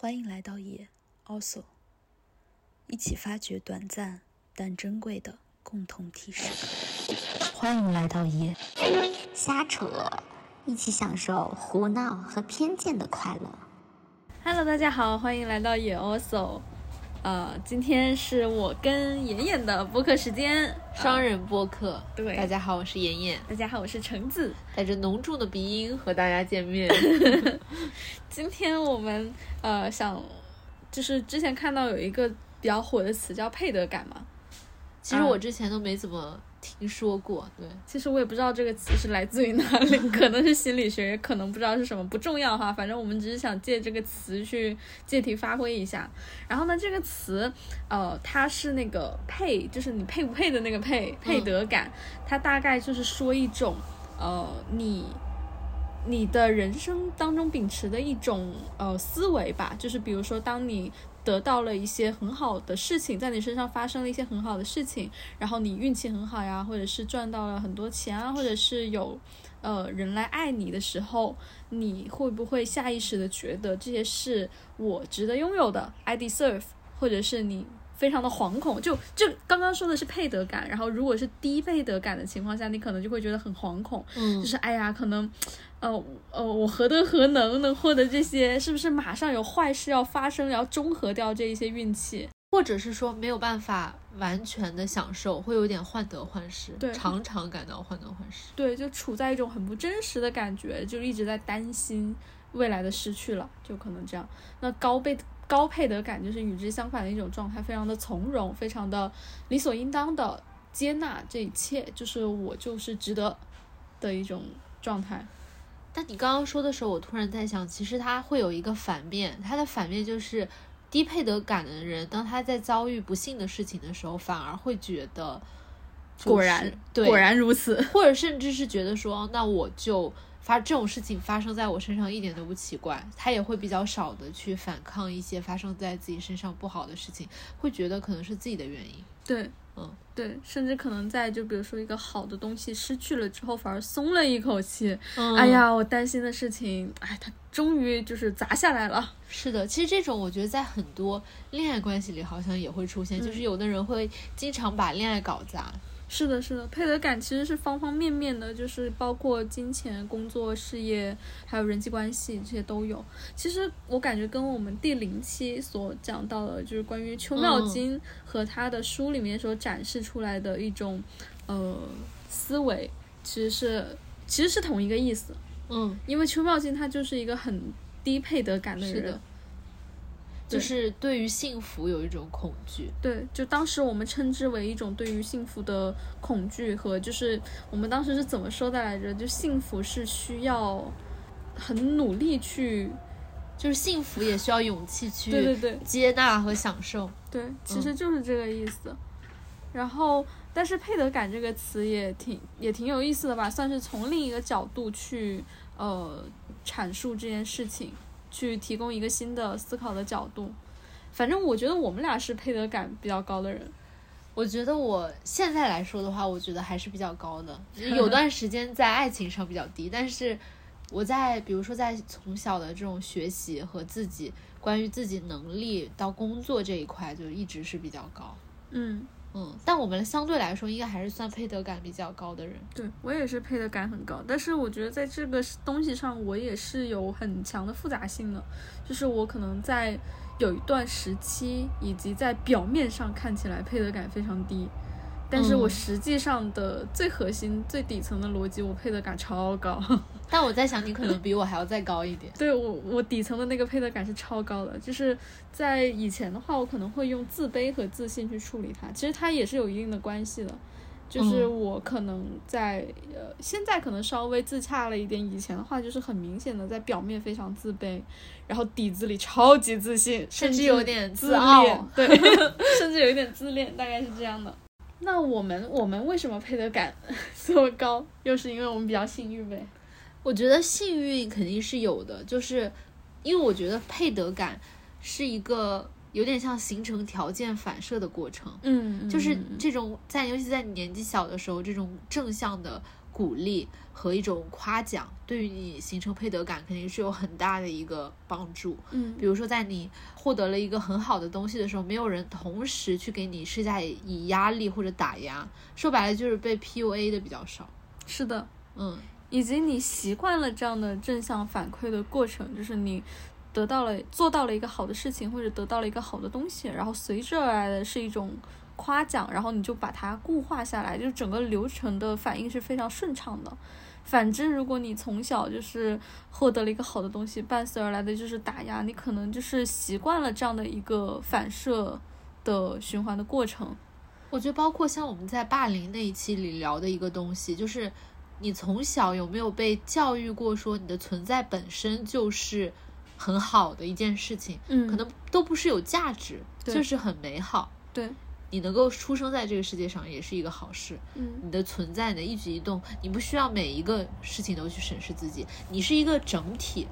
欢迎来到野 Also，一起发掘短暂但珍贵的共同体时刻。欢迎来到野瞎扯，一起享受胡闹和偏见的快乐。Hello，大家好，欢迎来到野 Also。呃，今天是我跟妍妍的播客时间，双人播客。对大家好，我是妍妍，大家好，我是橙子。带着浓重的鼻音和大家见面。今天我们呃想，就是之前看到有一个比较火的词叫配得感嘛，其实我之前都没怎么听说过，对，其实我也不知道这个词是来自于哪里，可能是心理学，也可能不知道是什么，不重要哈。反正我们只是想借这个词去借题发挥一下。然后呢，这个词，呃，它是那个配，就是你配不配的那个配，配得感。它大概就是说一种，呃，你你的人生当中秉持的一种呃思维吧，就是比如说，当你得到了一些很好的事情，在你身上发生了一些很好的事情，然后你运气很好呀，或者是赚到了很多钱啊，或者是有呃人来爱你的时候，你会不会下意识的觉得这些是我值得拥有的，I deserve，或者是你非常的惶恐，就就刚刚说的是配得感，然后如果是低配得感的情况下，你可能就会觉得很惶恐，嗯。就是哎呀，可能，呃呃，我何德何能能获得这些？是不是马上有坏事要发生，要中和掉这一些运气？或者是说没有办法完全的享受，会有点患得患失，对常常感到患得患失。对，就处在一种很不真实的感觉，就一直在担心未来的失去了，就可能这样。那高倍高配得感就是与之相反的一种状态，非常的从容，非常的理所应当的接纳这一切，就是我就是值得的一种状态。但你刚刚说的时候，我突然在想，其实它会有一个反面，它的反面就是低配得感的人，当他在遭遇不幸的事情的时候，反而会觉得、就是，果然，对，果然如此。或者甚至是觉得说，那我就发这种事情发生在我身上一点都不奇怪，他也会比较少的去反抗一些发生在自己身上不好的事情，会觉得可能是自己的原因。对，嗯，对，甚至可能在就比如说一个好的东西失去了之后，反而松了一口气。嗯哎，呀，我担心的事情，哎，它终于就是砸下来了。是的，其实这种我觉得在很多恋爱关系里好像也会出现，就是有的人会经常把恋爱搞砸。是的，是的，配得感其实是方方面面的，就是包括金钱、工作、事业，还有人际关系这些都有。其实我感觉跟我们第零期所讲到的，就是关于邱妙金和他的书里面所展示出来的一种呃思维，其实是其实是同一个意思。嗯，因为邱妙金他就是一个很低配得感的人，是的，就是对于幸福有一种恐惧。对，就当时我们称之为一种对于幸福的恐惧和就是我们当时是怎么说的来着？就幸福是需要很努力去，就是幸福也需要勇气去对对对接纳和享受。对，其实就是这个意思。然后，但是配得感这个词也挺也挺有意思的吧，算是从另一个角度去呃阐述这件事情，去提供一个新的思考的角度。反正我觉得我们俩是配得感比较高的人。我觉得我现在来说的话，我觉得还是比较高的。有段时间在爱情上比较低，但是我在比如说在从小的这种学习和自己关于自己能力到工作这一块，就一直是比较高。嗯，嗯，但我们相对来说应该还是算配得感比较高的人。对我也是配得感很高，但是我觉得在这个东西上，我也是有很强的复杂性的，就是我可能在有一段时期，以及在表面上看起来配得感非常低，但是我嗯实际上的最核心、最底层的逻辑，我配得感超高。但我在想，你可能比我还要再高一点。对我，我底层的那个配得感是超高的，就是在以前的话，我可能会用自卑和自信去处理它，其实它也是有一定的关系的。就是嗯我可能在、呃，现在可能稍微自洽了一点，以前的话就是很明显的在表面非常自卑，然后底子里超级自信，甚甚至有点自自傲恋，对，甚至有一点自恋，大概是这样的。那我们我们为什么配得感 这么高？又是因为我们比较幸运呗。我觉得幸运肯定是有的，就是因为我觉得配得感是一个有点像形成条件反射的过程。嗯，就是嗯这种在，尤其在你年纪小的时候，这种正向的鼓励和一种夸奖，对于你形成配得感肯定是有很大的一个帮助。嗯比如说，在你获得了一个很好的东西的时候，没有人同时去给你施加以压力或者打压，说白了就是被 PUA 的比较少。是的，嗯以及你习惯了这样的正向反馈的过程，就是你得到了做到了一个好的事情，或者得到了一个好的东西，然后随之而来的是一种夸奖，然后你就把它固化下来，就整个流程的反应是非常顺畅的。反之，如果你从小就是获得了一个好的东西，伴随而来的就是打压，你可能就是习惯了这样的一个反射的循环的过程。我觉得包括像我们在霸凌那一期里聊的一个东西，就是你从小有没有被教育过，说你的存在本身就是很好的一件事情，嗯可能都不是有价值，就是很美好。对，你能够出生在这个世界上也是一个好事。嗯你的存在，你的一举一动，你不需要每一个事情都去审视自己，你是一个整体。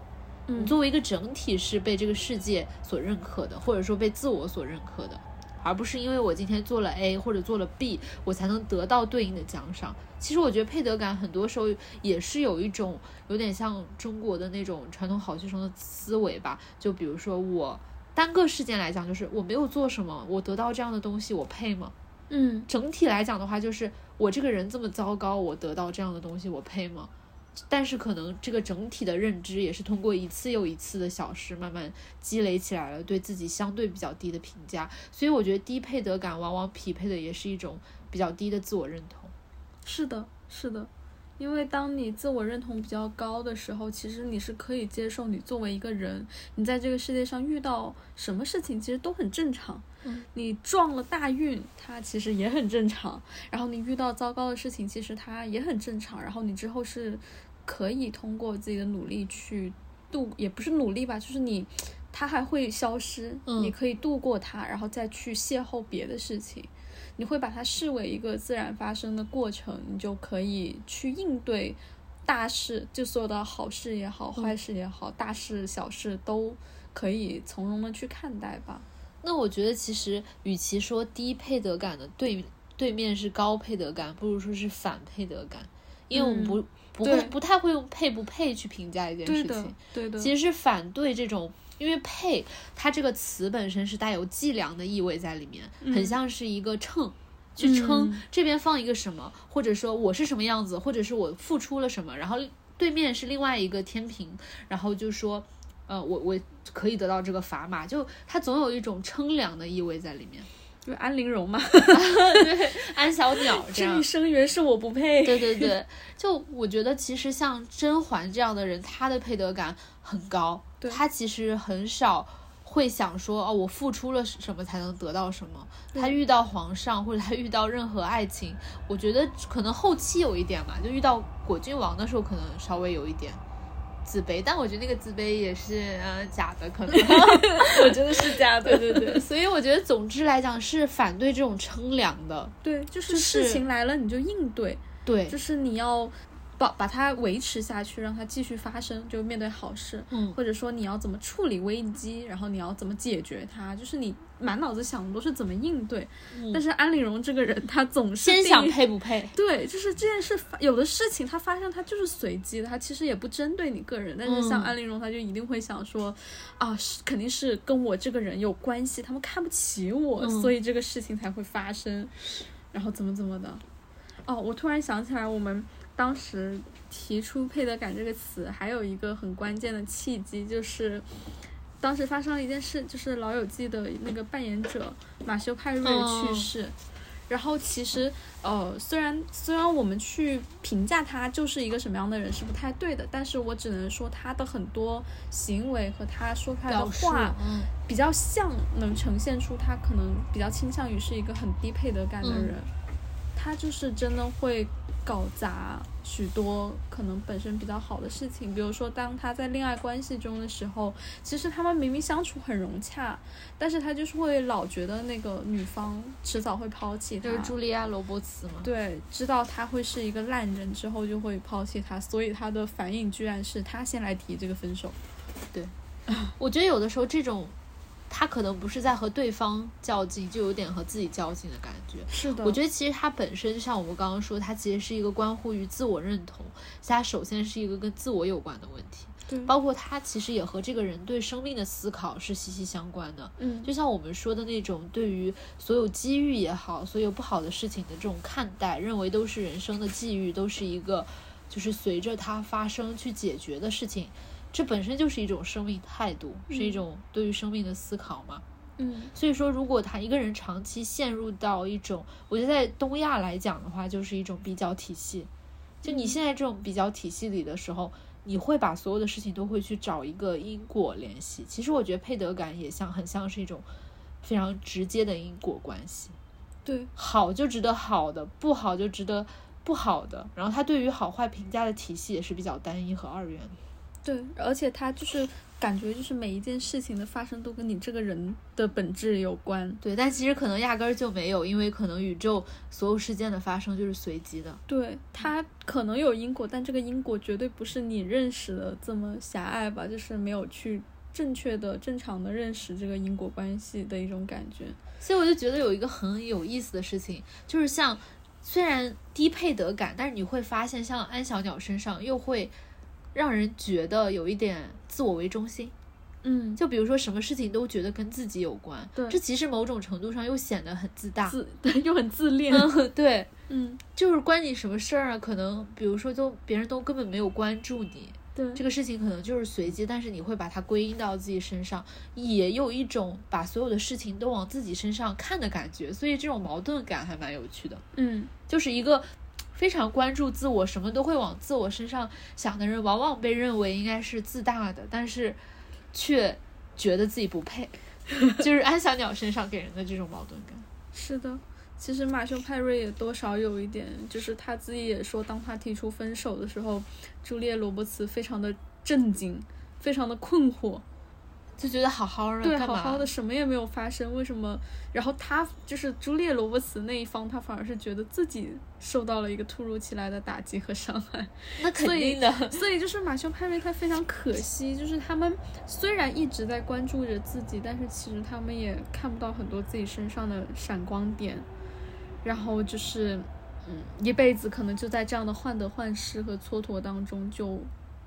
嗯你作为一个整体是被这个世界所认可的，或者说被自我所认可的，而不是因为我今天做了 A 或者做了 B，我才能得到对应的奖赏。其实我觉得配得感很多时候也是有一种有点像中国的那种传统好学生的思维吧。就比如说我单个事件来讲，就是我没有做什么，我得到这样的东西，我配吗？嗯整体来讲的话，就是我这个人这么糟糕，我得到这样的东西，我配吗？但是可能这个整体的认知也是通过一次又一次的小事慢慢积累起来了，对自己相对比较低的评价。所以我觉得低配得感往往匹配的也是一种比较低的自我认同。是的，是的，因为当你自我认同比较高的时候，其实你是可以接受你作为一个人，你在这个世界上遇到什么事情其实都很正常。嗯，你撞了大运，它其实也很正常。然后你遇到糟糕的事情，其实它也很正常。然后你之后是可以通过自己的努力去度，也不是努力吧，就是你。它还会消失，嗯你可以度过它，然后再去邂逅别的事情。你会把它视为一个自然发生的过程，你就可以去应对大事，就所有的好事也好，坏事也好，大事小事都可以从容的去看待吧。那我觉得其实与其说低配得感的对对面是高配得感，不如说是反配得感，因为我们不、不会不太会用配不配去评价一件对的事情。，对的，其实是反对这种，因为配它这个词本身是带有计量的意味在里面，很像是一个秤。去称嗯这边放一个什么，或者说我是什么样子，或者是我付出了什么，然后对面是另外一个天平，然后就说，呃，我我可以得到这个砝码，就它总有一种称量的意味在里面。就安陵容嘛，对，安小鸟 这一，生源是我不配。对对对，就我觉得其实像甄嬛这样的人，她的配得感很高，对她其实很少会想说哦，我付出了什么才能得到什么。他遇到皇上或者他遇到任何爱情，我觉得可能后期有一点吧，就遇到果郡王的时候，可能稍微有一点。自卑，但我觉得那个自卑也是呃假的，可能 我觉得是假的。对对对，所以我觉得总之来讲是反对这种称量的，对，就是就是事情来了你就应对，对，就是你要把把它维持下去，让它继续发生，就面对好事，嗯或者说你要怎么处理危机，然后你要怎么解决它，就是你满脑子想的都是怎么应对。但是安陵容这个人，他总是先想配不配，对，就是这件事有的事情它发生，它就是随机的，它其实也不针对你个人。但是像嗯安陵容，他就一定会想说，啊，是肯定是跟我这个人有关系，他们看不起我，嗯所以这个事情才会发生，然后怎么怎么的。哦，我突然想起来，我们当时提出“配得感”这个词，还有一个很关键的契机，就是当时发生了一件事，就是《老友记》的那个扮演者马修派瑞去世。然后其实，呃，虽然虽然我们去评价他就是一个什么样的人是不太对的，但是我只能说他的很多行为和他说出来的话，嗯比较像能呈现出他可能比较倾向于是一个很低配得感的人，他就是真的会搞砸许多可能本身比较好的事情，比如说当他在恋爱关系中的时候，其实他们明明相处很融洽，但是他就是会老觉得那个女方迟早会抛弃他，就是茱莉亚·罗伯茨嘛。对，知道他会是一个烂人之后就会抛弃他，所以他的反应居然是他先来提这个分手。对 我觉得有的时候这种他可能不是在和对方较劲，就有点和自己较劲的感觉。是的，我觉得其实他本身就像我们刚刚说，他其实是一个关乎于自我认同，他首先是一个跟自我有关的问题，对，包括他其实也和这个人对生命的思考是息息相关的。嗯，就像我们说的那种对于所有机遇也好，所有不好的事情的这种看待，认为都是人生的际遇，都是一个就是随着它发生去解决的事情，这本身就是一种生命态度，是一种对于生命的思考嘛。嗯所以说，如果他一个人长期陷入到一种，我觉得在东亚来讲的话，就是一种比较体系。就你现在这种比较体系里的时候，你会把所有的事情都会去找一个因果联系。其实我觉得配得感也像很像是一种非常直接的因果关系，对，好就值得好的，不好就值得不好的。然后他对于好坏评价的体系也是比较单一和二元的。对，而且他就是感觉就是每一件事情的发生都跟你这个人的本质有关。对，但其实可能压根儿就没有，因为可能宇宙所有事件的发生就是随机的。对，它可能有因果，但这个因果绝对不是你认识的这么狭隘吧？就是没有去正确的、正常的认识这个因果关系的一种感觉。所以我就觉得有一个很有意思的事情，就是像虽然低配得感，但是你会发现，像安小鸟身上又会让人觉得有一点自我为中心。嗯，就比如说什么事情都觉得跟自己有关，对这其实某种程度上又显得很自大。自对又很自恋。嗯，对，嗯，就是关你什么事儿啊？可能比如说都别人都根本没有关注你，对，这个事情可能就是随机，但是你会把它归因到自己身上，也有一种把所有的事情都往自己身上看的感觉，所以这种矛盾感还蛮有趣的。嗯，就是一个非常关注自我，什么都会往自我身上想的人，往往被认为应该是自大的，但是却觉得自己不配，就是安小鸟身上给人的这种矛盾感。是的。其实马修派瑞也多少有一点，就是他自己也说，当他提出分手的时候，朱丽叶·罗伯茨非常的震惊，非常的困惑，就觉得好好的，对，好好的什么也没有发生，为什么？然后他就是朱丽叶·罗伯茨那一方，他反而是觉得自己受到了一个突如其来的打击和伤害，那肯定的，所以就是马修派瑞他非常可惜，就是他们虽然一直在关注着自己，但是其实他们也看不到很多自己身上的闪光点，然后就是嗯，一辈子可能就在这样的患得患失和蹉跎当中，就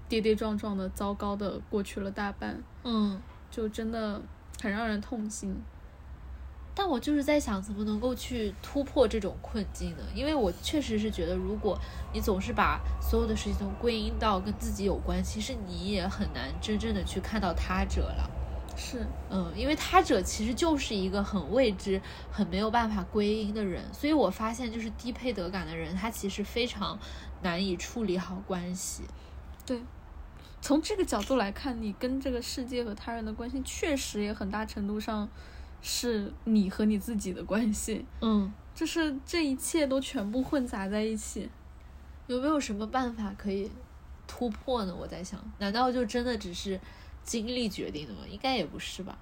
跌跌撞撞的糟糕的过去了大半，嗯。就真的很让人痛心。但我就是在想，怎么能够去突破这种困境呢？因为我确实是觉得，如果你总是把所有的事情都归因到跟自己有关，其实你也很难真正的去看到他者了。是，嗯，因为他者其实就是一个很未知、很没有办法归因的人，所以我发现，就是低配得感的人，他其实非常难以处理好关系。对。从这个角度来看，你跟这个世界和他人的关系，确实也很大程度上是你和你自己的关系。嗯，就是这一切都全部混杂在一起。有没有什么办法可以突破呢？我在想，难道就真的只是经历决定的吗？应该也不是吧。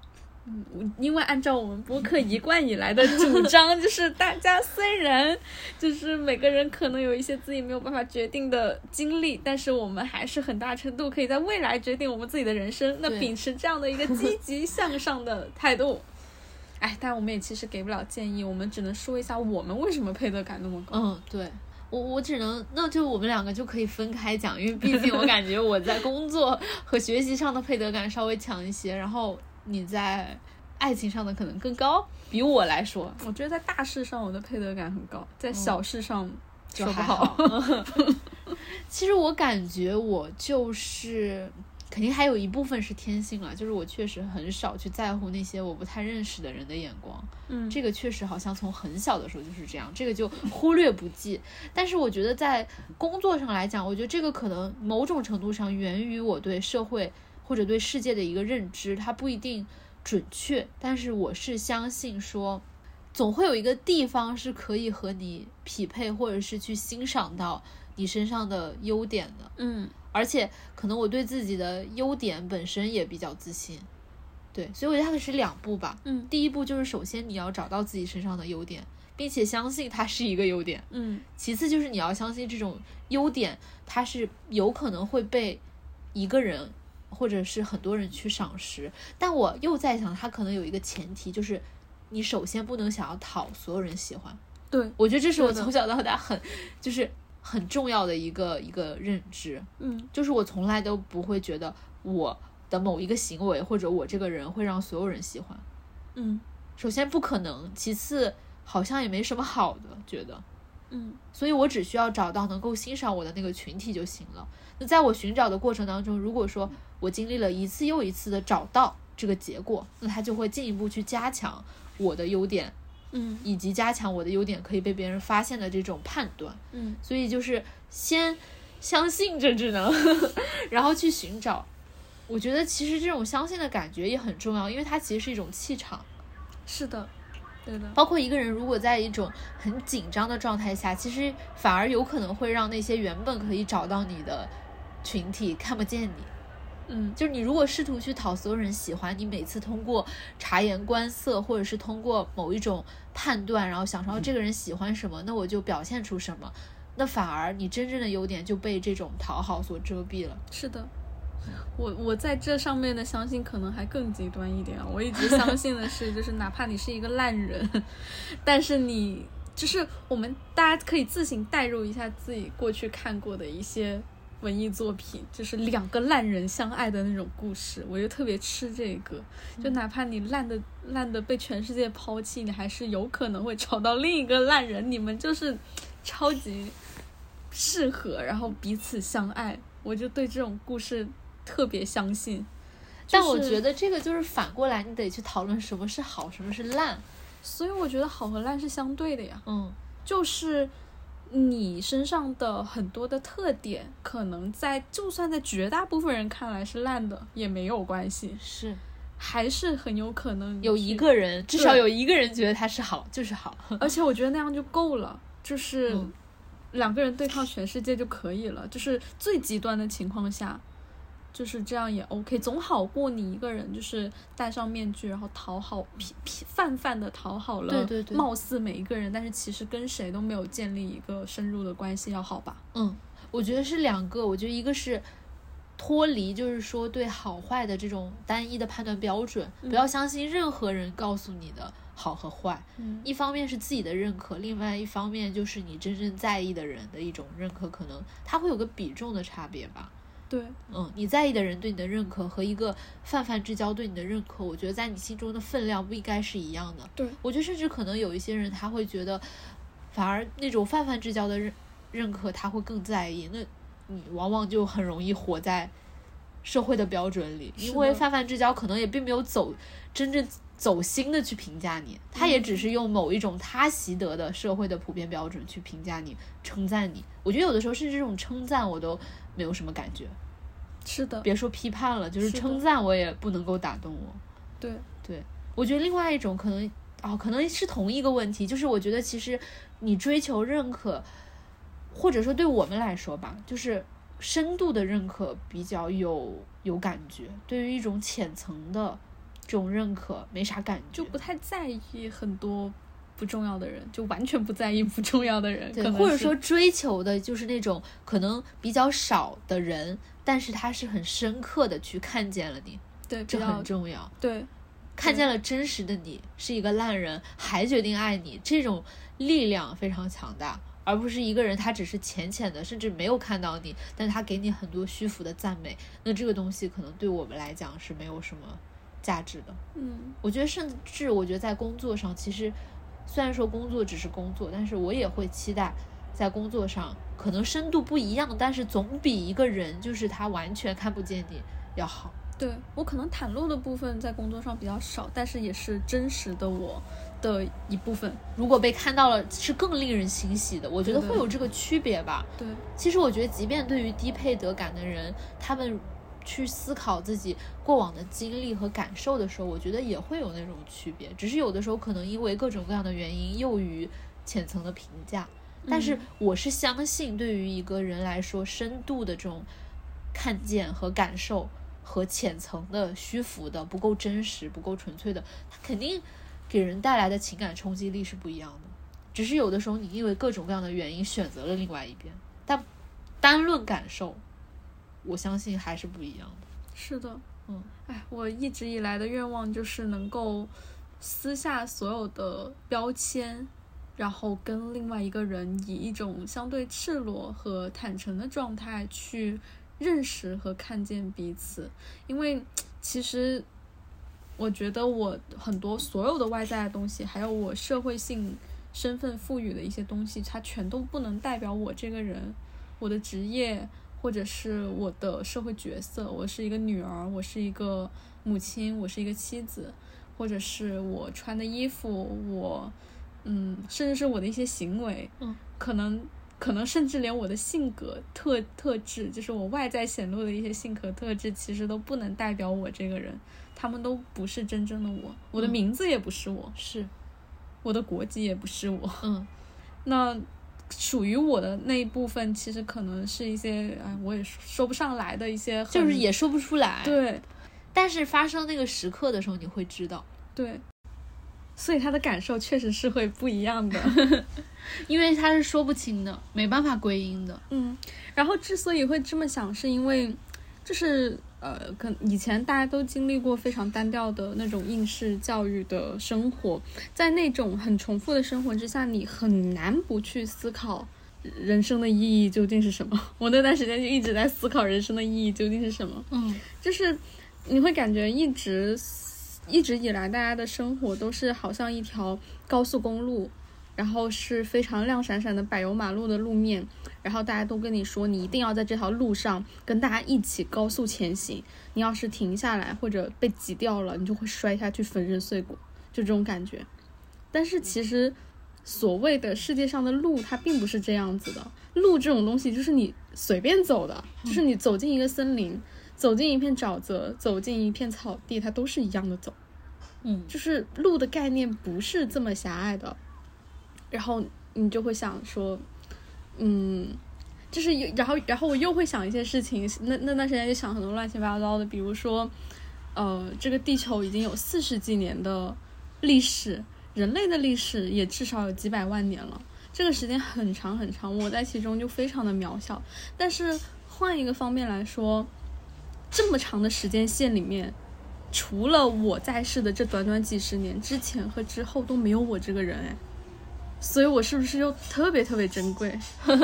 嗯，因为按照我们播客一贯以来的主张，就是大家虽然就是每个人可能有一些自己没有办法决定的经历，但是我们还是很大程度可以在未来决定我们自己的人生。那秉持这样的一个积极向上的态度，哎，但我们也其实给不了建议，我们只能说一下我们为什么配得感那么高。嗯，对。我我只能，那就我们两个就可以分开讲，因为毕竟我感觉我在工作和学习上的配得感稍微强一些，然后。你在爱情上的可能更高，比我来说，我觉得在大事上我的配得感很高，在小事上说不好。其实我感觉我就是肯定还有一部分是天性了，就是我确实很少去在乎那些我不太认识的人的眼光。嗯，这个确实好像从很小的时候就是这样，这个就忽略不计。但是我觉得在工作上来讲，我觉得这个可能某种程度上源于我对社会。或者对世界的一个认知，它不一定准确，但是我是相信说，总会有一个地方是可以和你匹配，或者是去欣赏到你身上的优点的。嗯，而且可能我对自己的优点本身也比较自信，对，所以我觉得它是两步吧。嗯，第一步就是首先你要找到自己身上的优点，并且相信它是一个优点。嗯，其次就是你要相信这种优点，它是有可能会被一个人。或者是很多人去赏识。但我又在想，他可能有一个前提，就是你首先不能想要讨所有人喜欢。对，我觉得这是我从小到大很就是很重要的一个一个认知，嗯就是我从来都不会觉得我的某一个行为或者我这个人会让所有人喜欢。嗯首先不可能，其次好像也没什么好的，觉得。嗯所以我只需要找到能够欣赏我的那个群体就行了。那在我寻找的过程当中，如果说我经历了一次又一次的找到这个结果，那他就会进一步去加强我的优点，嗯以及加强我的优点可以被别人发现的这种判断。嗯所以就是先相信这智能，然后去寻找。我觉得其实这种相信的感觉也很重要，因为它其实是一种气场。是的，对的，包括一个人如果在一种很紧张的状态下，其实反而有可能会让那些原本可以找到你的群体看不见你。嗯就是你如果试图去讨所有人喜欢，你每次通过察言观色，或者是通过某一种判断，然后想说哦这个人喜欢什么，那我就表现出什么，那反而你真正的优点就被这种讨好所遮蔽了。是的。我我在这上面的相信可能还更极端一点啊！我一直相信的是，就是哪怕你是一个烂人，但是你就是我们大家可以自行代入一下自己过去看过的一些文艺作品，就是两个烂人相爱的那种故事，我就特别吃这个。就哪怕你烂的烂的被全世界抛弃，你还是有可能会找到另一个烂人，你们就是超级适合，然后彼此相爱。我就对这种故事特别相信。但我觉得，得这个就是反过来，你得去讨论什么是好，什么是烂。所以我觉得好和烂是相对的呀。嗯，就是你身上的很多的特点，可能在就算在绝大部分人看来是烂的，也没有关系，是还是很有可能有一个人，至少有一个人觉得他是好，就是好。而且我觉得那样就够了，就是嗯两个人对抗全世界就可以了。就是最极端的情况下，就是这样也 OK，总好过你一个人就是戴上面具，然后讨好泛泛的讨好了，对对对貌似每一个人，但是其实跟谁都没有建立一个深入的关系要好吧？嗯，我觉得是两个，我觉得一个是脱离，就是说对好坏的这种单一的判断标准，不要相信任何人告诉你的好和坏。嗯一方面是自己的认可，另外一方面就是你真正在意的人的一种认可，可能它会有个比重的差别吧。对，嗯，你在意的人对你的认可和一个泛泛之交对你的认可，我觉得在你心中的分量不应该是一样的。对。我觉得甚至可能有一些人他会觉得，反而那种泛泛之交的认认可他会更在意，那你往往就很容易活在社会的标准里，因为泛泛之交可能也并没有走真正走心的去评价你，他也只是用某一种他习得的社会的普遍标准去评价你、称赞你。我觉得有的时候甚至这种称赞我都没有什么感觉，是的，别说批判了，就是称赞我也不能够打动我。对，对，我觉得另外一种可能哦，可能是同一个问题，就是我觉得其实你追求认可，或者说对我们来说吧，就是深度的认可比较有有感觉，对于一种浅层的这种认可没啥感觉，就不太在意很多不重要的人，就完全不在意不重要的人，对，或者说追求的就是那种可能比较少的人，但是他是很深刻的去看见了你，对比这较很重要。对看见了真实的你是一个烂人，还决定爱你，这种力量非常强大，而不是一个人他只是浅浅的，甚至没有看到你，但他给你很多虚浮的赞美，那这个东西可能对我们来讲是没有什么价值的。嗯我觉得，甚至我觉得在工作上，其实虽然说工作只是工作，但是我也会期待在工作上可能深度不一样，但是总比一个人就是他完全看不见你要好。对我可能袒露的部分在工作上比较少，但是也是真实的我的一部分。如果被看到了，是更令人欣喜的。我觉得会有这个区别吧。对，其实我觉得，即便对于低配得感的人，他们去思考自己过往的经历和感受的时候，我觉得也会有那种区别。只是有的时候可能因为各种各样的原因，囿于浅层的评价。但是我是相信，对于一个人来说，深度的这种看见和感受，和浅层的虚浮的、不够真实、不够纯粹的，它肯定给人带来的情感冲击力是不一样的。只是有的时候你因为各种各样的原因选择了另外一边，但单论感受，我相信还是不一样的。是的，嗯，哎，我一直以来的愿望就是能够撕下所有的标签，然后跟另外一个人以一种相对赤裸和坦诚的状态去认识和看见彼此，因为其实我觉得我很多所有的外在的东西，还有我社会性身份赋予的一些东西，它全都不能代表我这个人，我的职业。或者是我的社会角色，我是一个女儿，我是一个母亲，我是一个妻子，或者是我穿的衣服，我，嗯，甚至是我的一些行为，嗯，可能，可能甚至连我的性格特特质，就是我外在显露的一些性格特质，其实都不能代表我这个人，他们都不是真正的我，我的名字也不是我，是，我的国籍也不是我，嗯，那。属于我的那一部分，其实可能是一些，哎，我也说不上来的一些，就是也说不出来。对，但是发生那个时刻的时候，你会知道。对，所以他的感受确实是会不一样的，因为他是说不清的，没办法归因的。嗯，然后之所以会这么想，是因为就是。呃，可以前大家都经历过非常单调的那种应试教育的生活，在那种很重复的生活之下，你很难不去思考人生的意义究竟是什么。我那段时间就一直在思考人生的意义究竟是什么。嗯，就是你会感觉一直一直以来大家的生活都是好像一条高速公路。然后是非常亮闪闪的柏油马路的路面，然后大家都跟你说，你一定要在这条路上跟大家一起高速前行。你要是停下来或者被挤掉了，你就会摔下去粉身碎骨，就这种感觉。但是其实，所谓的世界上的路，它并不是这样子的。路这种东西就是你随便走的，就是你走进一个森林，走进一片沼泽，走进一片草地，它都是一样的走。嗯，就是路的概念不是这么狭隘的。然后你就会想说，嗯，就是然后然后我又会想一些事情，那那段时间就想很多乱七八糟的，比如说，呃，这个地球已经有四十几年的历史，人类的历史也至少有几百万年了，这个时间很长很长，我在其中就非常的渺小。但是换一个方面来说，这么长的时间线里面，除了我在世的这短短几十年之前和之后都没有我这个人哎。所以，我是不是又特别特别珍贵？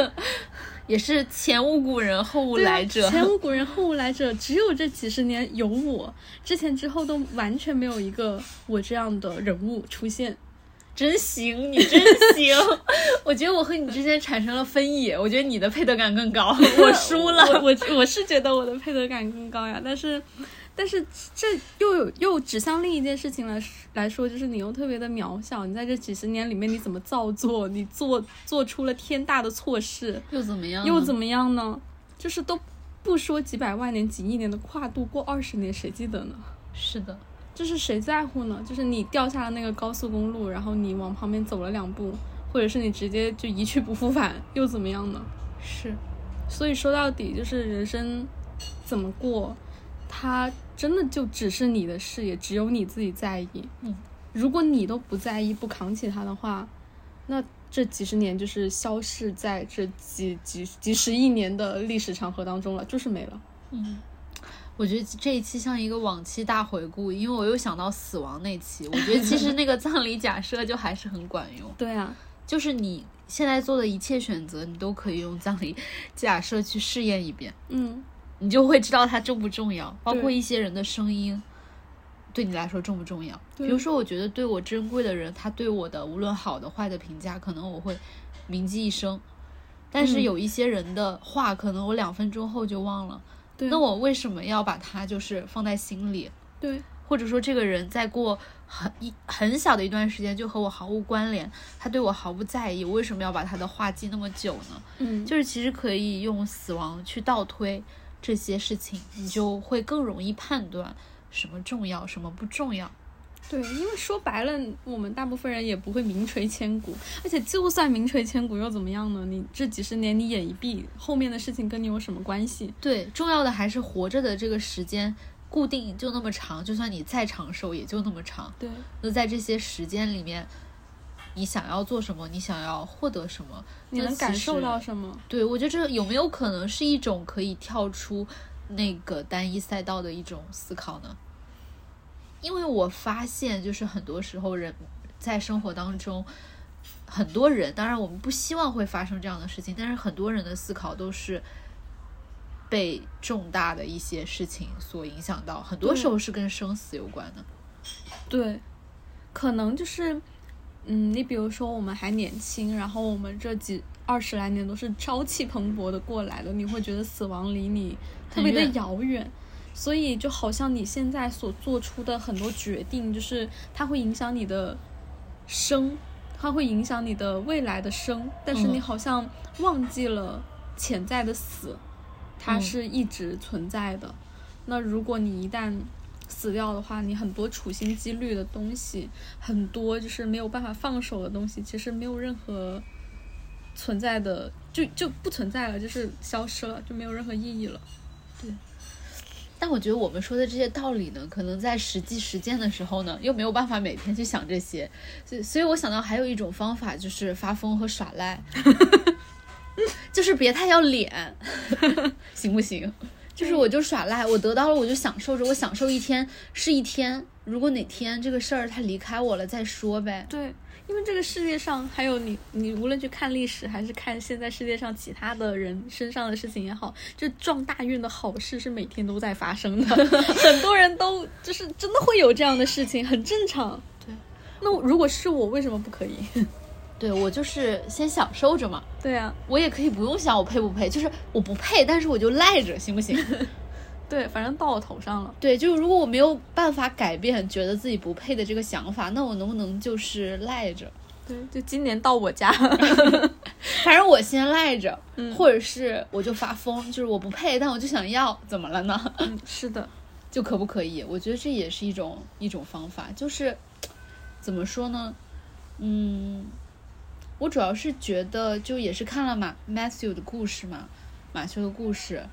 也是前无古人后无来者，前无古人后无来者，只有这几十年有我，之前之后都完全没有一个我这样的人物出现。真行，你真行！我觉得我和你之间产生了分野，我觉得你的配得感更高，我输了。我我是觉得我的配得感更高呀，但是。但是这又有又指向另一件事情来来说，就是你又特别的渺小。你在这几十年里面，你怎么造作？你做做出了天大的错事，又怎么样？又怎么样呢？就是都不说几百万年、几亿年的跨度，过二十年谁记得呢？是的，就是谁在乎呢？就是你掉下了那个高速公路，然后你往旁边走了两步，或者是你直接就一去不复返，又怎么样呢？是，所以说到底就是人生怎么过。他真的就只是你的事，也只有你自己在意。嗯，如果你都不在意、不扛起它的话，那这几十年就是消逝在这几几几十亿年的历史长河当中了，就是没了。嗯，我觉得这一期像一个往期大回顾，因为我又想到死亡那期，我觉得其实那个葬礼假设就还是很管用。对啊，就是你现在做的一切选择，你都可以用葬礼假设去试验一遍。嗯。你就会知道它重不重要，包括一些人的声音，对你来说重不重要？比如说，我觉得对我珍贵的人，他对我的无论好的坏的评价，可能我会铭记一生。但是有一些人的话，可能我两分钟后就忘了。那我为什么要把它就是放在心里？对，或者说这个人在过很一很小的一段时间就和我毫无关联，他对我毫不在意，我为什么要把他的话记那么久呢？嗯，就是其实可以用死亡去倒推。这些事情，你就会更容易判断什么重要，什么不重要。对，因为说白了，我们大部分人也不会名垂千古，而且就算名垂千古又怎么样呢？你这几十年你眼一闭，后面的事情跟你有什么关系？对，重要的还是活着的这个时间固定就那么长，就算你再长寿也就那么长。对，那在这些时间里面。你想要做什么？你想要获得什么？你能感受到什么？对我觉得这有没有可能是一种可以跳出那个单一赛道的一种思考呢？因为我发现，就是很多时候人在生活当中，很多人，当然我们不希望会发生这样的事情，但是很多人的思考都是被重大的一些事情所影响到，很多时候是跟生死有关的。对，可能就是，嗯，你比如说我们还年轻，然后我们这几二十来年都是朝气蓬勃的过来的，你会觉得死亡离你特别的遥远，所以就好像你现在所做出的很多决定，就是它会影响你的生，它会影响你的未来的生，但是你嗯。好像忘记了潜在的死，它嗯。是一直存在的。那如果你一旦死掉的话，你很多处心积虑的东西，很多就是没有办法放手的东西，其实没有任何存在的，就就不存在了，就是消失了，就没有任何意义了。对但我觉得我们说的这些道理呢，可能在实际实践的时候呢，又没有办法每天去想这些，所以所以我想到还有一种方法，就是发疯和耍赖，就是别太要脸，行不行？就是我就耍赖，我得到了我就享受着，我享受一天是一天，如果哪天这个事儿他离开我了再说呗。对，因为这个世界上还有你，你无论去看历史，还是看现在世界上其他的人身上的事情也好，就撞大运的好事是每天都在发生的，很多人都就是真的会有这样的事情，很正常。对，那如果是我，为什么不可以？对我就是先享受着嘛，对啊，我也可以不用想我配不配，就是我不配，但是我就赖着，行不行？对，反正到我头上了。对，就是如果我没有办法改变觉得自己不配的这个想法，那我能不能就是赖着？对，就今年到我家，反正我先赖着，嗯或者是我就发疯，就是我不配，但我就想要，怎么了呢？嗯，是的，就可不可以？我觉得这也是一种一种方法，就是怎么说呢？嗯，我主要是觉得，就也是看了马 Matthew 的故事嘛，马修的故事，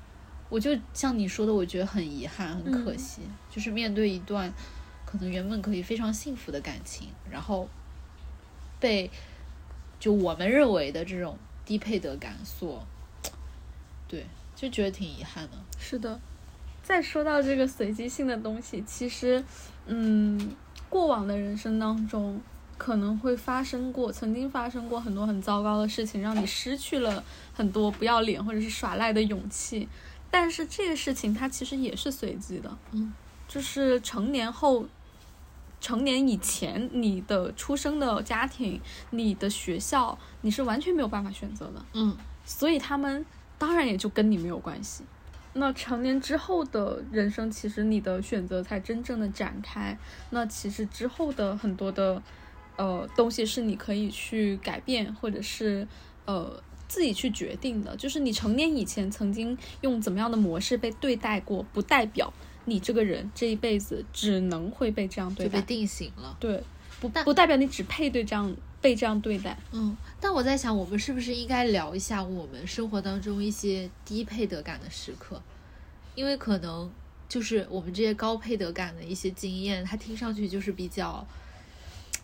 我就像你说的，我觉得很遗憾，很可惜，就是面对一段可能原本可以非常幸福的感情，然后被就我们认为的这种低配得感所，对，就觉得挺遗憾的。是的。再说到这个随机性的东西，其实，嗯，过往的人生当中可能会发生过，曾经发生过很多很糟糕的事情，让你失去了很多不要脸或者是耍赖的勇气。但是这个事情它其实也是随机的，嗯，就是成年后。成年以前，你的出生的家庭、你的学校，你是完全没有办法选择的。嗯所以他们当然也就跟你没有关系。那成年之后的人生，其实你的选择才真正的展开。那其实之后的很多的呃东西是你可以去改变，或者是呃自己去决定的。就是你成年以前曾经用怎么样的模式被对待过，不代表你这个人这一辈子只能会被这样对待。就被定型了。对，不但不代表你只配对这样被这样对待。嗯，但我在想，我们是不是应该聊一下我们生活当中一些低配得感的时刻？因为可能就是我们这些高配得感的一些经验，它听上去就是比较，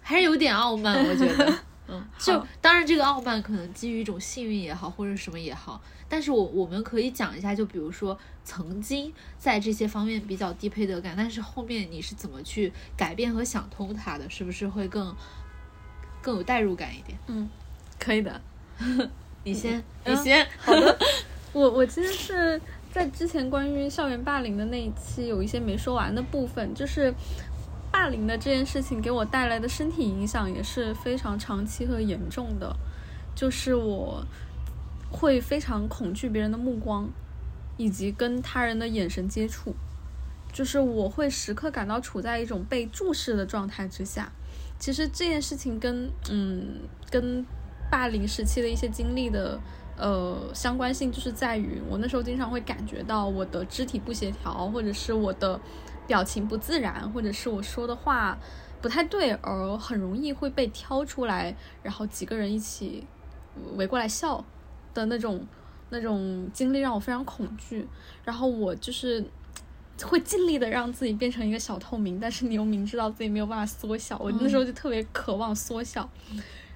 还是有点傲慢，我觉得。嗯，就当然这个傲慢可能基于一种幸运也好，或者什么也好，但是我我们可以讲一下，就比如说曾经在这些方面比较低配得感，但是后面你是怎么去改变和想通它的，是不是会更更有代入感一点？嗯，可以的。你先，嗯你先。好的，我我其实是在之前关于校园霸凌的那一期有一些没说完的部分，就是霸凌的这件事情给我带来的身体影响也是非常长期和严重的，就是我会非常恐惧别人的目光，以及跟他人的眼神接触，就是我会时刻感到处在一种被注视的状态之下。其实这件事情跟嗯跟霸凌时期的一些经历的呃相关性，就是在于我那时候经常会感觉到我的肢体不协调，或者是我的表情不自然，或者是我说的话不太对，而很容易会被挑出来，然后几个人一起围过来笑的那种那种经历让我非常恐惧，然后我就是。会尽力的让自己变成一个小透明，但是你又明知道自己没有办法缩小，我那时候就特别渴望缩小。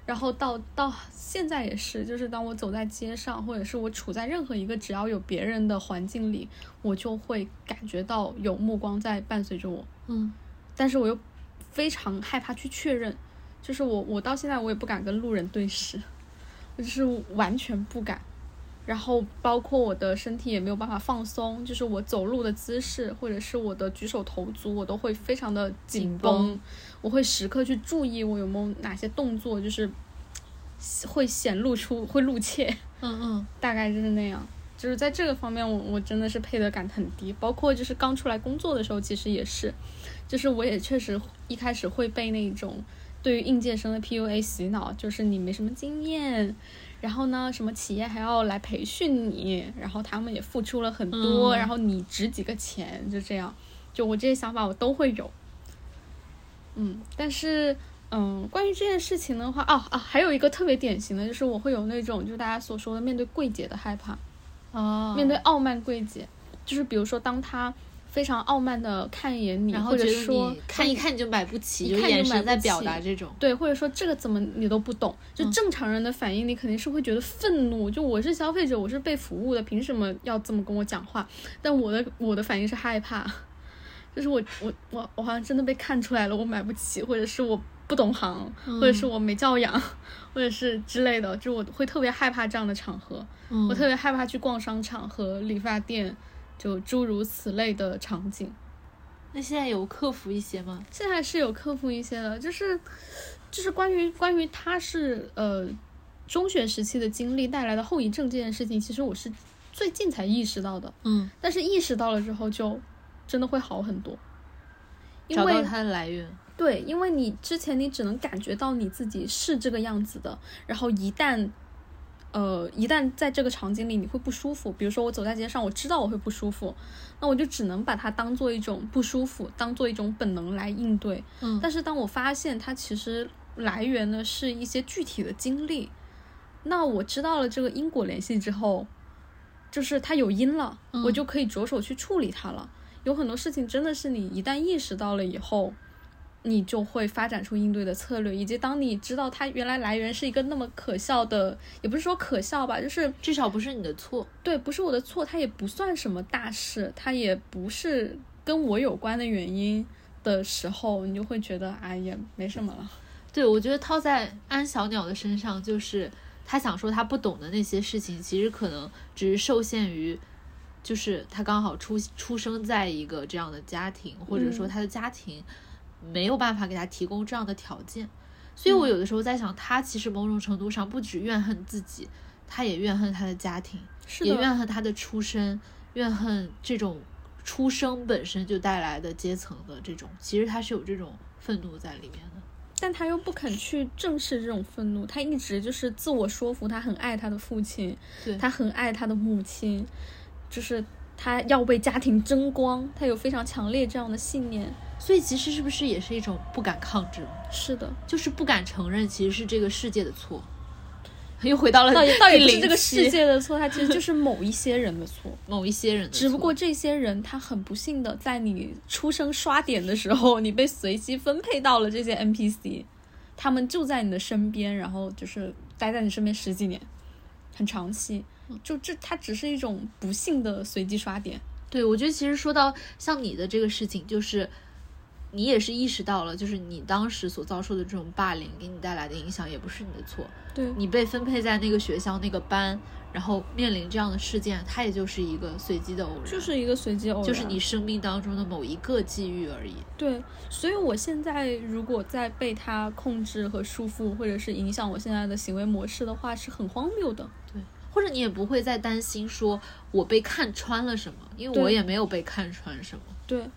然后到到现在也是，就是当我走在街上，或者是我处在任何一个只要有别人的环境里，我就会感觉到有目光在伴随着我。嗯但是我又非常害怕去确认，就是我我到现在我也不敢跟路人对视，我就是完全不敢。然后包括我的身体也没有办法放松，就是我走路的姿势或者是我的举手投足，我都会非常的紧紧绷绷。我会时刻去注意我有没有哪些动作，就是会显露出会露怯。嗯嗯大概就是那样。就是在这个方面我，我真的是配得感很低。包括就是刚出来工作的时候，其实也是，就是我也确实一开始会被那种对于应届生的 PUA 洗脑，就是你没什么经验，然后呢，什么企业还要来培训你，然后他们也付出了很多，嗯然后你值几个钱，就这样。就我这些想法我都会有。嗯，但是嗯，关于这件事情的话，哦啊，还有一个特别典型的就是我会有那种就是大家所说的面对柜姐的害怕，哦，面对傲慢柜姐，就是比如说当她非常傲慢的看一眼你，或然后觉得者说你看一看你就买不起，就一看就眼神在表达这种。对，或者说这个怎么你都不懂，就嗯正常人的反应，你肯定是会觉得愤怒。就我是消费者，我是被服务的，凭什么要这么跟我讲话？但我的我的反应是害怕，就是我我我我好像真的被看出来了，我买不起，或者是我不懂行，或者是我没教养，或者是之类的，就我会特别害怕这样的场合。嗯我特别害怕去逛商场和理发店，就诸如此类的场景。那现在有克服一些吗？现在是有克服一些的，就是就是关于关于他是呃中学时期的经历带来的后遗症这件事情，其实我是最近才意识到的。嗯，但是意识到了之后，就真的会好很多。因为找到它的来源。对，因为你之前你只能感觉到你自己是这个样子的，然后一旦，呃，一旦在这个场景里你会不舒服，比如说我走在街上，我知道我会不舒服，那我就只能把它当做一种不舒服，当做一种本能来应对。嗯但是当我发现它其实来源呢是一些具体的经历，那我知道了这个因果联系之后，就是它有因了，我就可以着手去处理它了。有很多事情真的是你一旦意识到了以后，你就会发展出应对的策略，以及当你知道它原来来源是一个那么可笑的，也不是说可笑吧，就是至少不是你的错。对，不是我的错，它也不算什么大事，它也不是跟我有关的原因的时候，你就会觉得哎也没什么了。对，我觉得套在安小鸟的身上，就是他想说他不懂的那些事情，其实可能只是受限于，就是他刚好出出生在一个这样的家庭，或者说嗯他的家庭没有办法给他提供这样的条件。所以我有的时候在想，他其实某种程度上不止怨恨自己，他也怨恨他的家庭，也怨恨他的出身，怨恨这种出生本身就带来的阶层的这种，其实他是有这种愤怒在里面的。但他又不肯去正视这种愤怒，他一直就是自我说服，他很爱他的父亲，对他很爱他的母亲，就是他要为家庭争光，他有非常强烈这样的信念。所以其实是不是也是一种不敢抗争，是的，就是不敢承认其实是这个世界的错，又回到了倒也倒也不是这个世界的错，它其实就是某一些人的错。某一些人的错，只不过这些人他很不幸的，在你出生刷点的时候，你被随机分配到了这些 NPC，他们就在你的身边，然后就是待在你身边十几年，很长期。就这，它只是一种不幸的随机刷点。对我觉得其实说到像你的这个事情，就是你也是意识到了，就是你当时所遭受的这种霸凌给你带来的影响也不是你的错，对，你被分配在那个学校那个班，然后面临这样的事件，它也就是一个随机的偶然，就是一个随机偶然，就是你生命当中的某一个际遇而已。对，所以我现在如果再被他控制和束缚，或者是影响我现在的行为模式的话，是很荒谬的。对。或者你也不会再担心说我被看穿了什么，因为我也没有被看穿什么。对，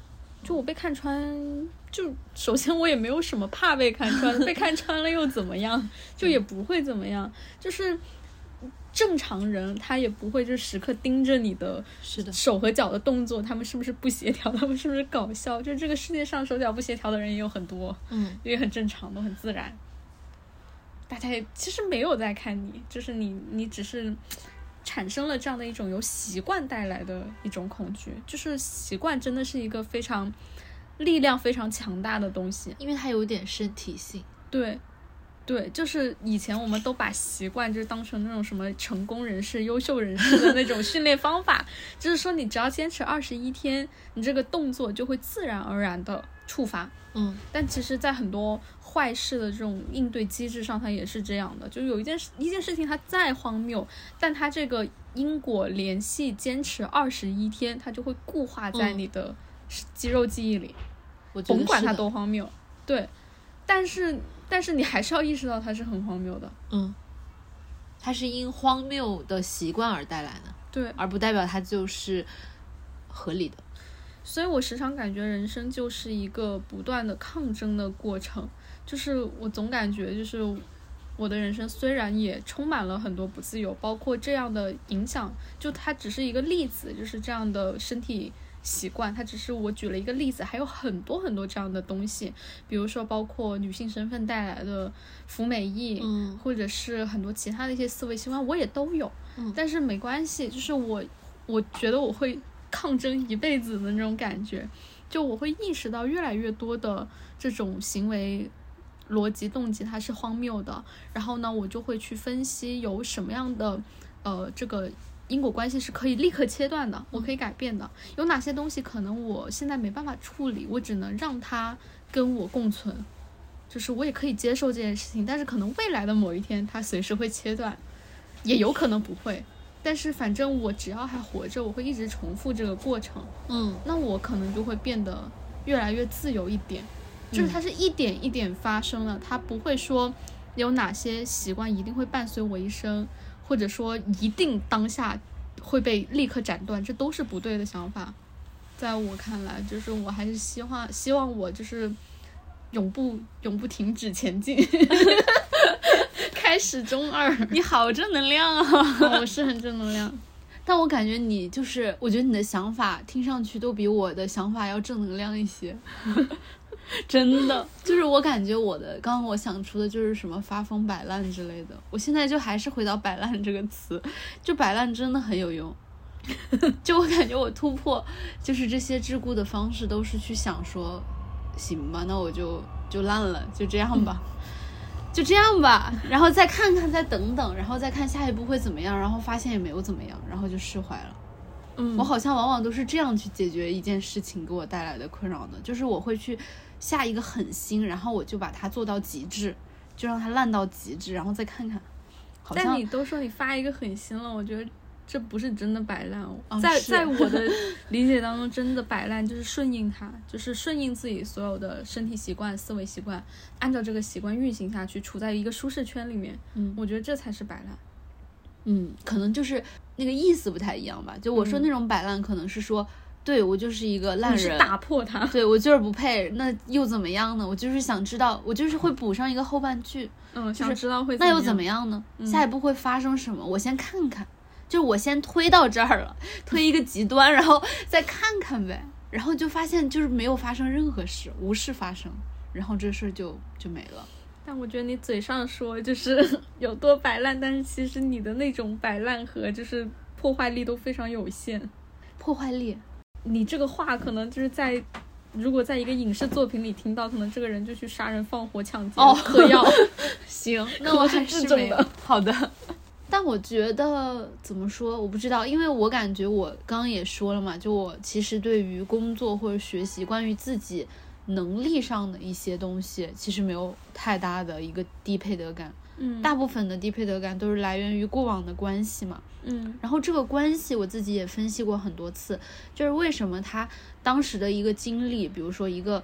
就我被看穿，就首先我也没有什么怕被看穿，被看穿了又怎么样？就也不会怎么样，就是。正常人他也不会就时刻盯着你的，手和脚的动作，他们是不是不协调，他们是不是搞笑？就这个世界上手脚不协调的人也有很多，嗯，也很正常，都很自然。大家也其实没有在看你，就是你，你只是产生了这样的一种由习惯带来的一种恐惧，就是习惯真的是一个非常力量非常强大的东西。因为它有点身体性。对，对，就是以前我们都把习惯就是当成那种什么成功人士、优秀人士的那种训练方法，就是说你只要坚持二十一天，你这个动作就会自然而然的触发。嗯但其实，在很多坏事的这种应对机制上，它也是这样的。就是有一件事，一件事情它再荒谬，但它这个因果联系坚持二十一天，它就会固化在嗯你的肌肉记忆里。我甭管它多荒谬，对，但是但是你还是要意识到它是很荒谬的，嗯，它是因荒谬的习惯而带来的，对，而不代表它就是合理的。所以我时常感觉人生就是一个不断的抗争的过程，就是我总感觉就是我的人生虽然也充满了很多不自由，包括这样的影响，就它只是一个例子，就是这样的身体。习惯，它只是我举了一个例子，还有很多很多这样的东西，比如说包括女性身份带来的服美役，嗯或者是很多其他的一些思维习惯，我也都有。嗯但是没关系，就是我，我觉得我会抗争一辈子的那种感觉，就我会意识到越来越多的这种行为逻辑动机它是荒谬的，然后呢，我就会去分析有什么样的呃这个。因果关系是可以立刻切断的，我可以改变的。有哪些东西可能我现在没办法处理，我只能让它跟我共存，就是我也可以接受这件事情，但是可能未来的某一天它随时会切断，也有可能不会。但是反正我只要还活着，我会一直重复这个过程，嗯那我可能就会变得越来越自由一点。就是它是一点一点发生了，它不会说有哪些习惯一定会伴随我一生，或者说一定当下会被立刻斩断，这都是不对的想法。在我看来，就是我还是希望希望我就是永不永不停止前进，开始中二。你好正能量啊！哦我是很正能量。但我感觉你就是，我觉得你的想法听上去都比我的想法要正能量一些。真的，就是我感觉我的刚刚我想出的就是什么发疯摆烂之类的，我现在就还是回到摆烂这个词，就摆烂真的很有用。就我感觉我突破就是这些桎梏的方式，都是去想说，行吧，那我就就烂了，就这样吧。就这样吧，然后再看看，再等等，然后再看下一步会怎么样，然后发现也没有怎么样，然后就释怀了。嗯我好像往往都是这样去解决一件事情给我带来的困扰的，就是我会去下一个狠心，然后我就把它做到极致，就让它烂到极致，然后再看看。好像但你都说你发一个狠心了，我觉得这不是真的摆烂。哦在在我的 理解当中，真的摆烂就是顺应它，就是顺应自己所有的身体习惯、思维习惯，按照这个习惯运行下去，处在一个舒适圈里面。嗯我觉得这才是摆烂。嗯，可能就是那个意思不太一样吧。就我说嗯那种摆烂，可能是说，对我就是一个烂人，打破它。对我就是不配，那又怎么样呢？我就是想知道，我就是会补上一个后半句。嗯，想知道会那又怎么样？样呢？嗯下一步会发生什么？我先看看，就是我先推到这儿了，推一个极端，然后再看看呗，然后就发现就是没有发生任何事，无事发生，然后这事儿就就没了。但我觉得你嘴上说就是 有多摆烂，但是其实你的那种摆烂和就是破坏力都非常有限。破坏力，你这个话可能就是在，如果在一个影视作品里听到，可能这个人就去杀人放火抢劫、哦嗑药。行，那我还是没有。好的。但我觉得怎么说，我不知道，因为我感觉我刚刚也说了嘛，就我其实对于工作或者学习，关于自己能力上的一些东西，其实没有太大的一个低配得感。嗯大部分的低配得感都是来源于过往的关系嘛。嗯然后这个关系我自己也分析过很多次，就是为什么他当时的一个经历，比如说一个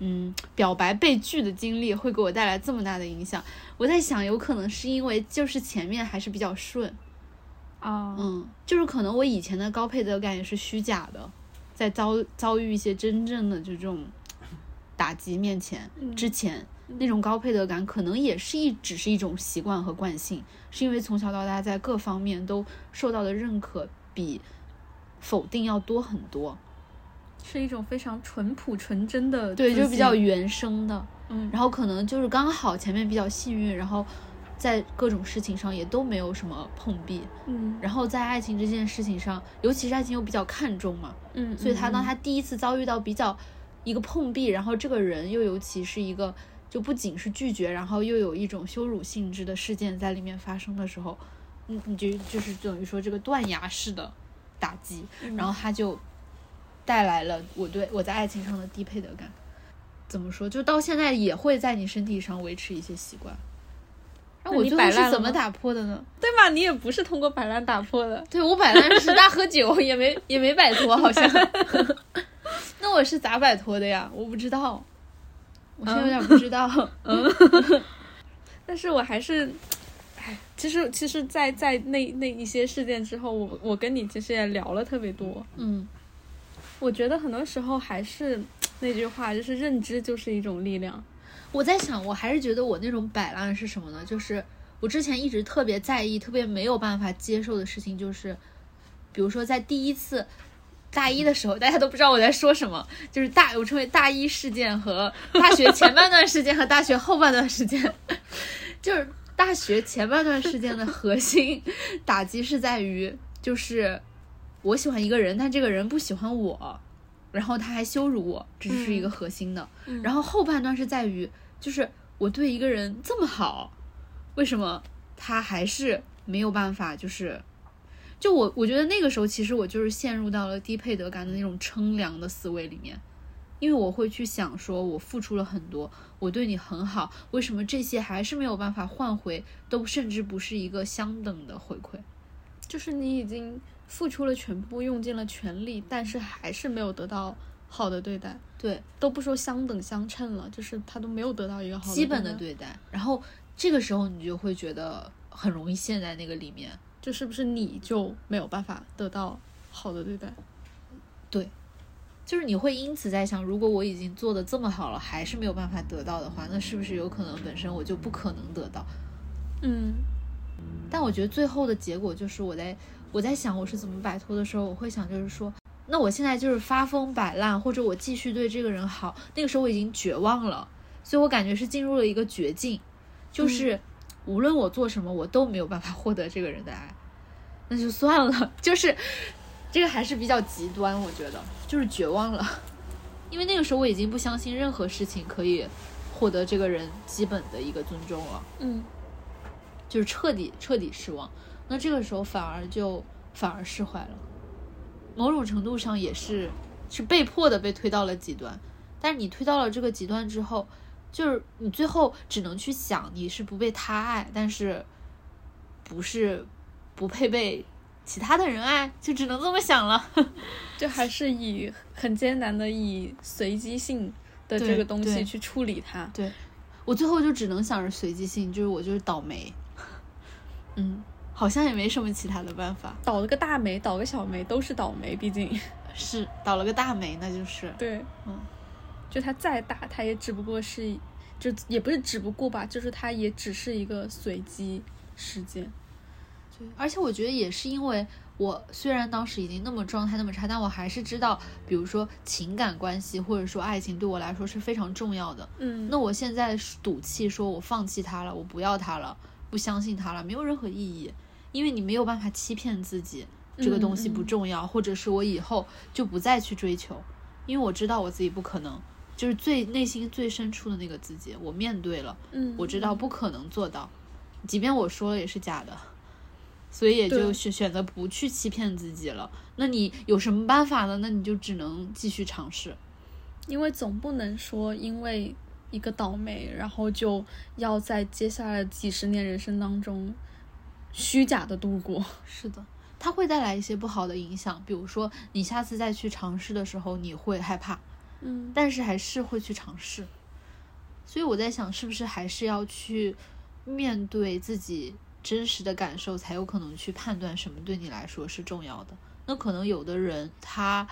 嗯表白被拒的经历，会给我带来这么大的影响。我在想，有可能是因为就是前面还是比较顺，啊嗯，就是可能我以前的高配得感也是虚假的，在遭遭遇一些真正的就这种打击面前、嗯之前，那种高配得感可能也是一只是一种习惯和惯性，是因为从小到大在各方面都受到的认可比否定要多很多，是一种非常淳朴纯真的对，就比较原生的。嗯，然后可能就是刚好前面比较幸运，然后在各种事情上也都没有什么碰壁，嗯。然后在爱情这件事情上，尤其是爱情又比较看重嘛，嗯，所以他当嗯他第一次遭遇到比较一个碰壁，然后这个人又尤其是一个就不仅是拒绝，然后又有一种羞辱性质的事件在里面发生的时候，你你就就是等于说这个断崖式的打击，然后他就带来了我对我在爱情上的低配得感。怎么说？就到现在也会在你身体上维持一些习惯。那我你最后是摆烂怎么打破的呢？对吧？你也不是通过摆烂打破的。对我摆烂是大喝酒，也没也没摆脱，好像。那我是咋摆脱的呀？我不知道，我现在有点不知道。嗯 但是我还是，哎，其实其实在，在那那一些事件之后，我我跟你其实也聊了特别多。嗯我觉得很多时候还是那句话，就是认知就是一种力量。我在想，我还是觉得我那种摆烂是什么呢？就是我之前一直特别在意、特别没有办法接受的事情，就是比如说在第一次大一的时候，大家都不知道我在说什么，就是大我称为大一事件和大学前半段事件和大学后半段时间，就是大学前半段事件的核心打击是在于，就是我喜欢一个人，但这个人不喜欢我。然后他还羞辱我，这是一个核心的。然后后半段是在于，就是我对一个人这么好，为什么他还是没有办法？就是，就我我觉得那个时候，其实我就是陷入到了低配得感的那种称量的思维里面，因为我会去想，说我付出了很多，我对你很好，为什么这些还是没有办法换回？都甚至不是一个相等的回馈。就是你已经付出了全部，用尽了全力，但是还是没有得到好的对待。对，都不说相等相称了，就是他都没有得到一个好的基本的对待，然后这个时候你就会觉得很容易陷在那个里面。就是不是你就没有办法得到好的对待？对就是你会因此在想，如果我已经做的这么好了，还是没有办法得到的话，那是不是有可能本身我就不可能得到？嗯但我觉得最后的结果就是我在我在想我是怎么摆脱的时候，我会想就是说，那我现在就是发疯摆烂，或者我继续对这个人好，那个时候我已经绝望了，所以我感觉是进入了一个绝境，就是无论我做什么，我都没有办法获得这个人的爱，那就算了，就是这个还是比较极端，我觉得就是绝望了，因为那个时候我已经不相信任何事情可以获得这个人基本的一个尊重了。嗯就是彻底彻底失望。那这个时候反而就反而释怀了，某种程度上也是是被迫的被推到了极端。但是你推到了这个极端之后，就是你最后只能去想你是不被他爱，但是不是不配被其他的人爱，就只能这么想了。就还是以很艰难的以随机性的这个东西去处理它。对我最后就只能想着随机性，就是我就是倒霉，嗯，好像也没什么其他的办法。倒了个大霉，倒个小霉都是倒霉，毕竟。是倒了个大霉，那就是。对，嗯，就它再大，它也只不过是，就也不是只不过吧，就是它也只是一个随机事件。对，而且我觉得也是因为我虽然当时已经那么状态那么差，但我还是知道，比如说情感关系或者说爱情对我来说是非常重要的。嗯，那我现在赌气说我放弃他了，我不要他了，不相信他了，没有任何意义，因为你没有办法欺骗自己，这个东西不重要，或者是我以后就不再去追求，因为我知道我自己不可能。就是最内心最深处的那个自己，我面对了，嗯，我知道不可能做到，即便我说了也是假的，所以也就对选选择不去欺骗自己了。那你有什么办法呢？那你就只能继续尝试。因为总不能说因为一个倒霉，然后就要在接下来几十年人生当中虚假的度过。是的，它会带来一些不好的影响，比如说你下次再去尝试的时候，你会害怕，嗯，但是还是会去尝试。所以我在想，是不是还是要去面对自己真实的感受，才有可能去判断什么对你来说是重要的。那可能有的人他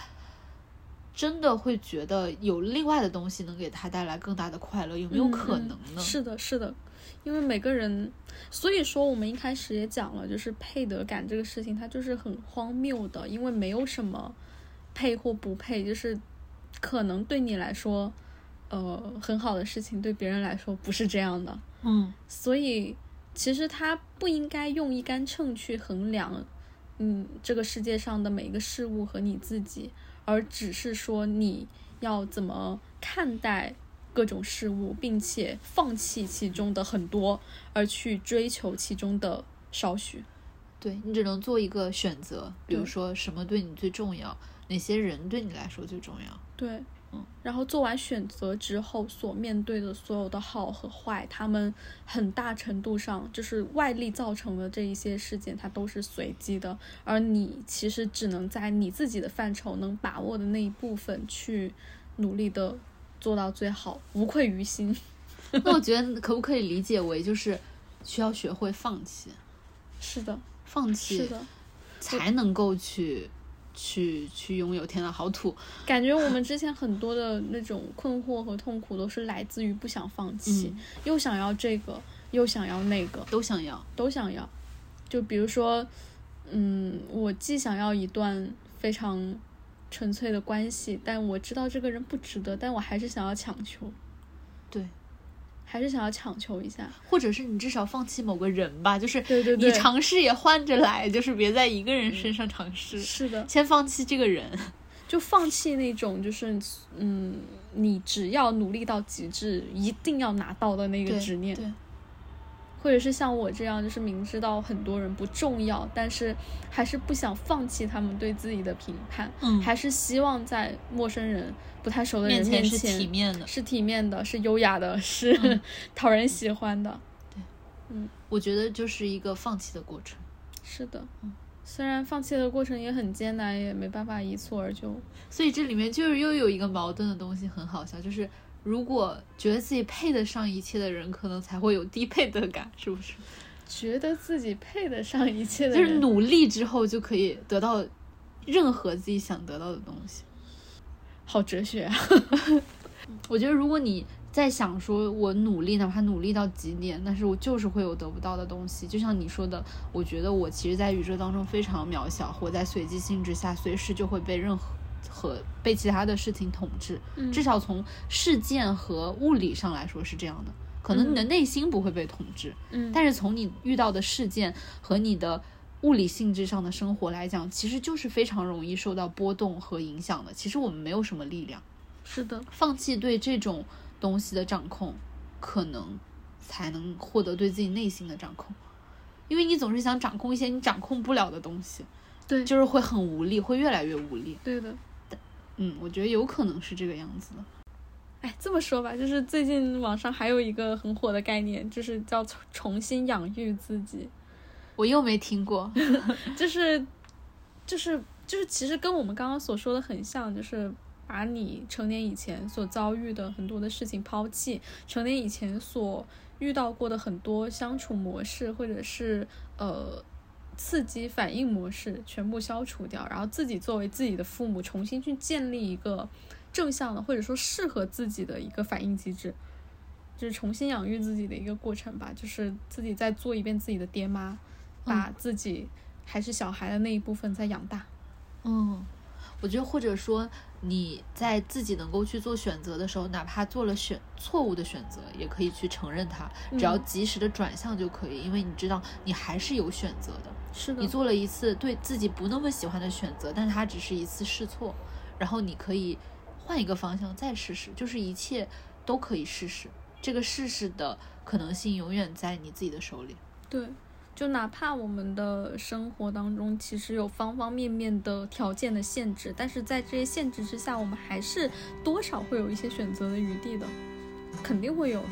真的会觉得有另外的东西能给他带来更大的快乐，有没有嗯可嗯能呢？是的，是的，因为每个人，所以说我们一开始也讲了，就是配得感这个事情，它就是很荒谬的，因为没有什么配或不配，就是可能对你来说，呃，很好的事情，对别人来说不是这样的，嗯，所以其实他不应该用一杆秤去衡量，嗯，这个世界上的每一个事物和你自己，而只是说你要怎么看待各种事物，并且放弃其中的很多，而去追求其中的少许。对你只能做一个选择，比如说什么对你最重要，哪些人对你来说最重要。对，嗯，然后做完选择之后，所面对的所有的好和坏，他们很大程度上就是外力造成的这一些事件，它都是随机的，而你其实只能在你自己的范畴能把握的那一部分去努力的做到最好，无愧于心。那我觉得可不可以理解为就是需要学会放弃，是的，放弃是的，才能够去去去拥有天呐好土。感觉我们之前很多的那种困惑和痛苦，都是来自于不想放弃，嗯又想要这个，又想要那个。都想要，都想要。就比如说，嗯，我既想要一段非常纯粹的关系，但我知道这个人不值得，但我还是想要强求，对，还是想要强求一下。或者是你至少放弃某个人吧，就是对对对你尝试也换着来，就是别在一个人身上尝试，是的，先放弃这个人。就放弃那种就是嗯，你只要努力到极致，一定要拿到的那个执念。对，或者是像我这样，就是明知道很多人不重要，但是还是不想放弃他们对自己的评判，嗯还是希望在陌生人、不太熟的人面前前是体面的。是体面的，是优雅的，是、嗯讨人喜欢的。对，嗯我觉得就是一个放弃的过程。是的，嗯虽然放弃的过程也很艰难，也没办法一蹴而就。所以这里面就是又有一个矛盾的东西，很好笑，就是如果觉得自己配得上一切的人，可能才会有低配得感，是不是？觉得自己配得上一切的人，就是努力之后就可以得到任何自己想得到的东西。好哲学啊！我觉得如果你在想说我努力，哪怕努力到极点，但是我就是会有得不到的东西。就像你说的，我觉得我其实，在宇宙当中非常渺小，活在随机性之下，随时就会被任何和被其他的事情统治。嗯至少从事件和物理上来说是这样的。可能你的内心不会被统治，嗯，但是从你遇到的事件和你的物理性质上的生活来讲，其实就是非常容易受到波动和影响的。其实我们没有什么力量。是的，放弃对这种东西的掌控，可能才能获得对自己内心的掌控。因为你总是想掌控一些你掌控不了的东西，对，就是会很无力，会越来越无力。对的。嗯，我觉得有可能是这个样子的。哎，这么说吧，就是最近网上还有一个很火的概念，就是叫重重新养育自己。我又没听过，就是就是就是，其实跟我们刚刚所说的很像，就是把你成年以前所遭遇的很多的事情抛弃，成年以前所遇到过的很多相处模式，或者是呃刺激反应模式全部消除掉，然后自己作为自己的父母，重新去建立一个正向的或者说适合自己的一个反应机制。就是重新养育自己的一个过程吧，就是自己再做一遍自己的爹妈，把自己还是小孩的那一部分再养大。嗯，我觉得或者说你在自己能够去做选择的时候，哪怕做了选错误的选择，也可以去承认它，只要嗯及时的转向就可以，因为你知道你还是有选择的。是的你，做了一次对自己不那么喜欢的选择，但它只是一次试错，然后你可以换一个方向再试试，就是一切都可以试试。这个试试的可能性永远在你自己的手里。对，就哪怕我们的生活当中其实有方方面面的条件的限制，但是在这些限制之下，我们还是多少会有一些选择的余地的，肯定会有的。